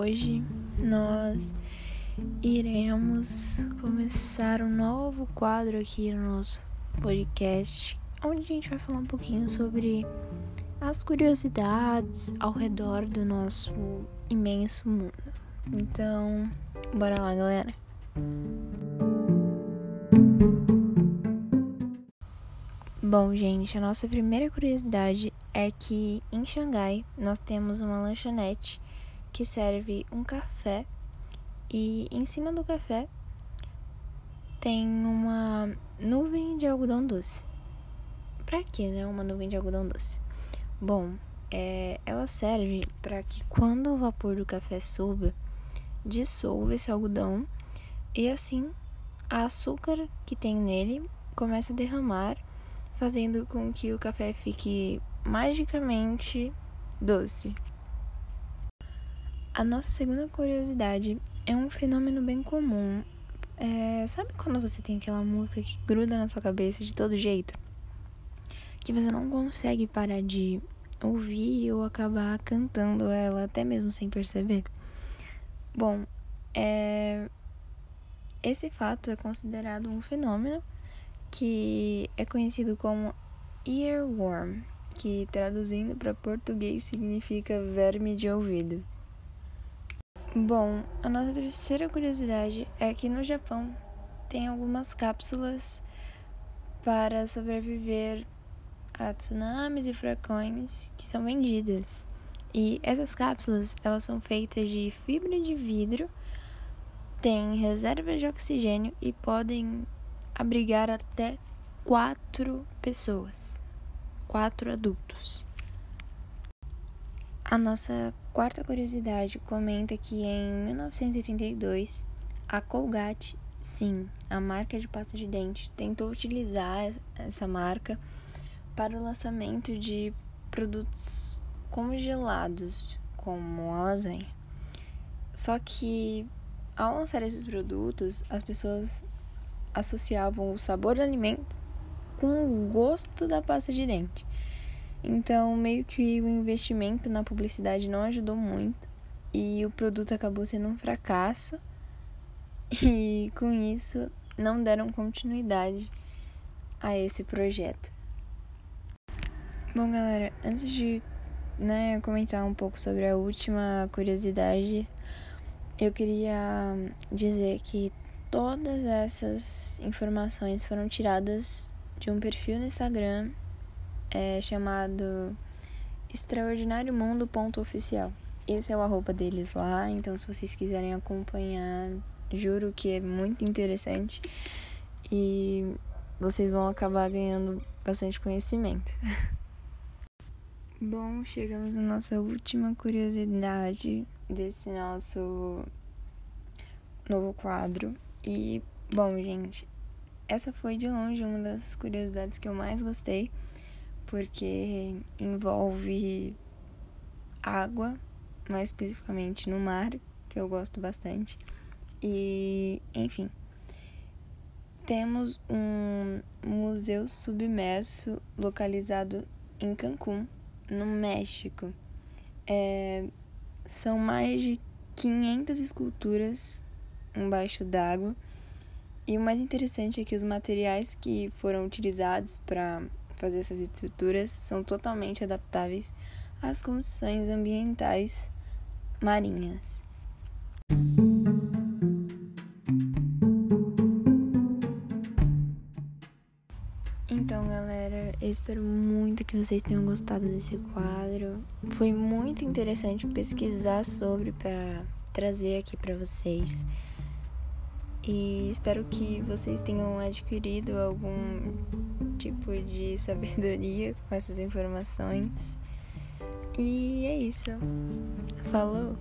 hoje nós iremos começar um novo quadro aqui no nosso podcast, onde a gente vai falar um pouquinho sobre as curiosidades ao redor do nosso imenso mundo. Então, bora lá, galera. Bom, gente, a nossa primeira curiosidade é que em Xangai nós temos uma lanchonete que serve um café e em cima do café tem uma nuvem de algodão doce. Pra que, né? Uma nuvem de algodão doce. Bom, é, ela serve para que quando o vapor do café suba, dissolva esse algodão e assim a açúcar que tem nele começa a derramar fazendo com que o café fique magicamente doce. A nossa segunda curiosidade é um fenômeno bem comum. É, sabe quando você tem aquela música que gruda na sua cabeça de todo jeito? Que você não consegue parar de ouvir ou acabar cantando ela até mesmo sem perceber? Bom, é... esse fato é considerado um fenômeno que é conhecido como earworm, que traduzindo para português significa verme de ouvido. Bom, a nossa terceira curiosidade é que no Japão tem algumas cápsulas para sobreviver a tsunamis e furacões que são vendidas. E essas cápsulas, elas são feitas de fibra de vidro, têm reserva de oxigênio e podem abrigar até quatro pessoas, quatro adultos. A nossa quarta curiosidade comenta que em 1982 a Colgate, sim, a marca de pasta de dente, tentou utilizar essa marca para o lançamento de produtos congelados, como a lasanha. Só que ao lançar esses produtos, as pessoas associavam o sabor do alimento com o gosto da pasta de dente. Então, meio que o investimento na publicidade não ajudou muito e o produto acabou sendo um fracasso. E com isso, não deram continuidade a esse projeto. Bom, galera, antes de né, comentar um pouco sobre a última curiosidade, eu queria dizer que Todas essas informações foram tiradas de um perfil no Instagram é, chamado Extraordinário Mundo Oficial. Esse é o arroba deles lá, então se vocês quiserem acompanhar, juro que é muito interessante e vocês vão acabar ganhando bastante conhecimento. Bom, chegamos na nossa última curiosidade desse nosso novo quadro, e, bom, gente, essa foi de longe uma das curiosidades que eu mais gostei, porque envolve água, mais especificamente no mar, que eu gosto bastante. E, enfim, temos um museu submerso localizado em Cancún, no México. É, são mais de 500 esculturas embaixo d'água. E o mais interessante é que os materiais que foram utilizados para fazer essas estruturas são totalmente adaptáveis às condições ambientais marinhas. Então, galera, eu espero muito que vocês tenham gostado desse quadro. Foi muito interessante pesquisar sobre para trazer aqui para vocês. E espero que vocês tenham adquirido algum tipo de sabedoria com essas informações. E é isso. Falou!